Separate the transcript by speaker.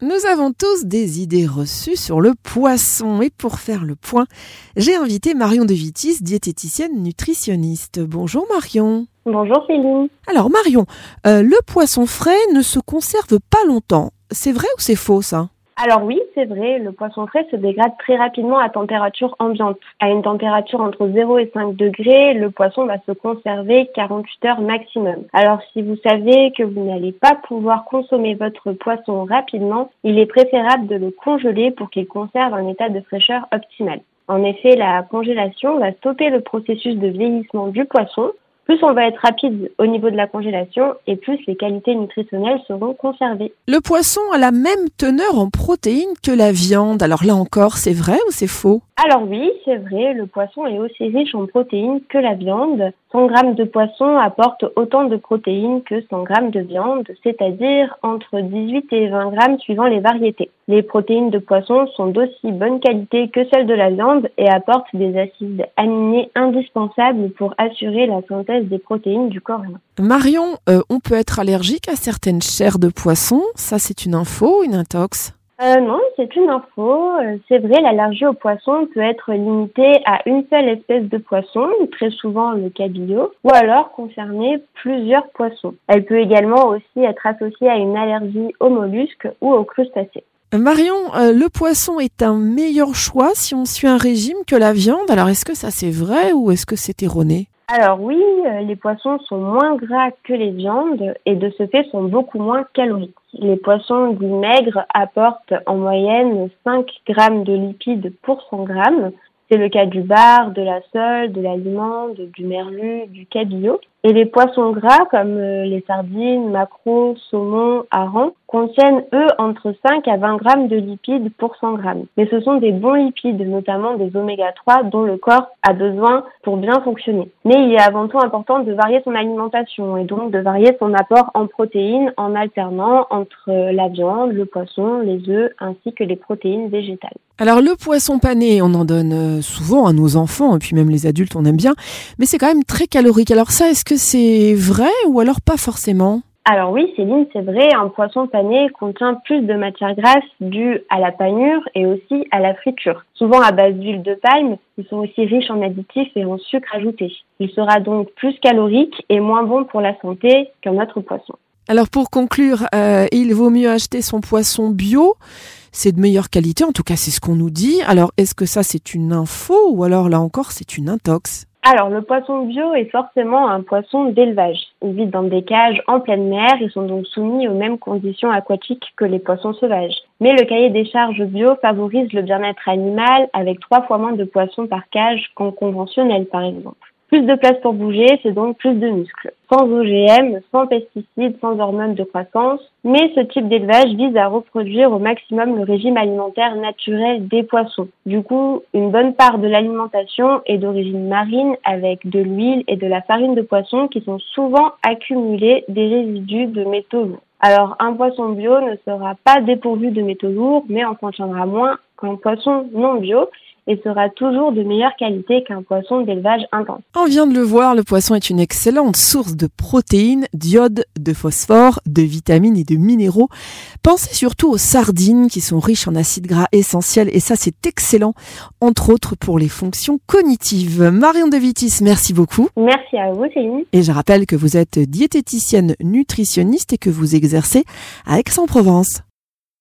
Speaker 1: Nous avons tous des idées reçues sur le poisson et pour faire le point, j'ai invité Marion De Vitis, diététicienne nutritionniste. Bonjour Marion.
Speaker 2: Bonjour Céline.
Speaker 1: Alors Marion, euh, le poisson frais ne se conserve pas longtemps. C'est vrai ou c'est faux ça?
Speaker 2: Alors oui, c'est vrai, le poisson frais se dégrade très rapidement à température ambiante. À une température entre 0 et 5 degrés, le poisson va se conserver 48 heures maximum. Alors si vous savez que vous n'allez pas pouvoir consommer votre poisson rapidement, il est préférable de le congeler pour qu'il conserve un état de fraîcheur optimal. En effet, la congélation va stopper le processus de vieillissement du poisson, plus on va être rapide au niveau de la congélation et plus les qualités nutritionnelles seront conservées.
Speaker 1: Le poisson a la même teneur en protéines que la viande. Alors là encore, c'est vrai ou c'est faux?
Speaker 2: Alors oui, c'est vrai, le poisson est aussi riche en protéines que la viande. 100 grammes de poisson apporte autant de protéines que 100 grammes de viande, c'est-à-dire entre 18 et 20 grammes suivant les variétés. Les protéines de poisson sont d'aussi bonne qualité que celles de la viande et apportent des acides aminés indispensables pour assurer la synthèse des protéines du corps humain.
Speaker 1: Marion, euh, on peut être allergique à certaines chairs de poisson, ça c'est une info, une intox?
Speaker 2: Euh, non, c'est une info. Euh, c'est vrai, l'allergie au poisson peut être limitée à une seule espèce de poisson, très souvent le cabillaud, ou alors concerner plusieurs poissons. Elle peut également aussi être associée à une allergie aux mollusques ou aux crustacés.
Speaker 1: Marion, euh, le poisson est un meilleur choix si on suit un régime que la viande. Alors est-ce que ça c'est vrai ou est-ce que c'est erroné?
Speaker 2: Alors oui, euh, les poissons sont moins gras que les viandes et de ce fait sont beaucoup moins caloriques. Les poissons dits maigres apportent en moyenne 5 grammes de lipides pour 100 grammes. C'est le cas du bar, de la sole, de l'aliment, du merlu, du cabillaud. Et les poissons gras comme euh, les sardines, maquereaux, saumon, harengs contiennent eux entre 5 à 20 grammes de lipides pour 100 grammes. Mais ce sont des bons lipides, notamment des oméga 3 dont le corps a besoin pour bien fonctionner. Mais il est avant tout important de varier son alimentation et donc de varier son apport en protéines en alternant entre la viande, le poisson, les œufs ainsi que les protéines végétales.
Speaker 1: Alors le poisson pané, on en donne euh, souvent à nos enfants et puis même les adultes on aime bien, mais c'est quand même très calorique. Alors ça, est-ce que c'est vrai ou alors pas forcément
Speaker 2: alors oui, Céline, c'est vrai, un poisson pané contient plus de matière grasse due à la panure et aussi à la friture. Souvent à base d'huile de palme, ils sont aussi riches en additifs et en sucre ajouté. Il sera donc plus calorique et moins bon pour la santé qu'un autre poisson.
Speaker 1: Alors pour conclure, euh, il vaut mieux acheter son poisson bio. C'est de meilleure qualité, en tout cas c'est ce qu'on nous dit. Alors est-ce que ça c'est une info ou alors là encore c'est une intox?
Speaker 2: Alors, le poisson bio est forcément un poisson d'élevage. Ils vivent dans des cages en pleine mer et sont donc soumis aux mêmes conditions aquatiques que les poissons sauvages. Mais le cahier des charges bio favorise le bien-être animal avec trois fois moins de poissons par cage qu'en conventionnel, par exemple. Plus de place pour bouger, c'est donc plus de muscles. Sans OGM, sans pesticides, sans hormones de croissance. Mais ce type d'élevage vise à reproduire au maximum le régime alimentaire naturel des poissons. Du coup, une bonne part de l'alimentation est d'origine marine avec de l'huile et de la farine de poisson qui sont souvent accumulés des résidus de métaux lourds. Alors, un poisson bio ne sera pas dépourvu de métaux lourds, mais en contiendra moins qu'un poisson non bio et sera toujours de meilleure qualité qu'un poisson d'élevage intense.
Speaker 1: On vient de le voir, le poisson est une excellente source de protéines, d'iode, de phosphore, de vitamines et de minéraux. Pensez surtout aux sardines qui sont riches en acides gras essentiels et ça c'est excellent, entre autres pour les fonctions cognitives. Marion De Vitis, merci beaucoup.
Speaker 2: Merci à vous Céline.
Speaker 1: Et je rappelle que vous êtes diététicienne nutritionniste et que vous exercez à Aix-en-Provence.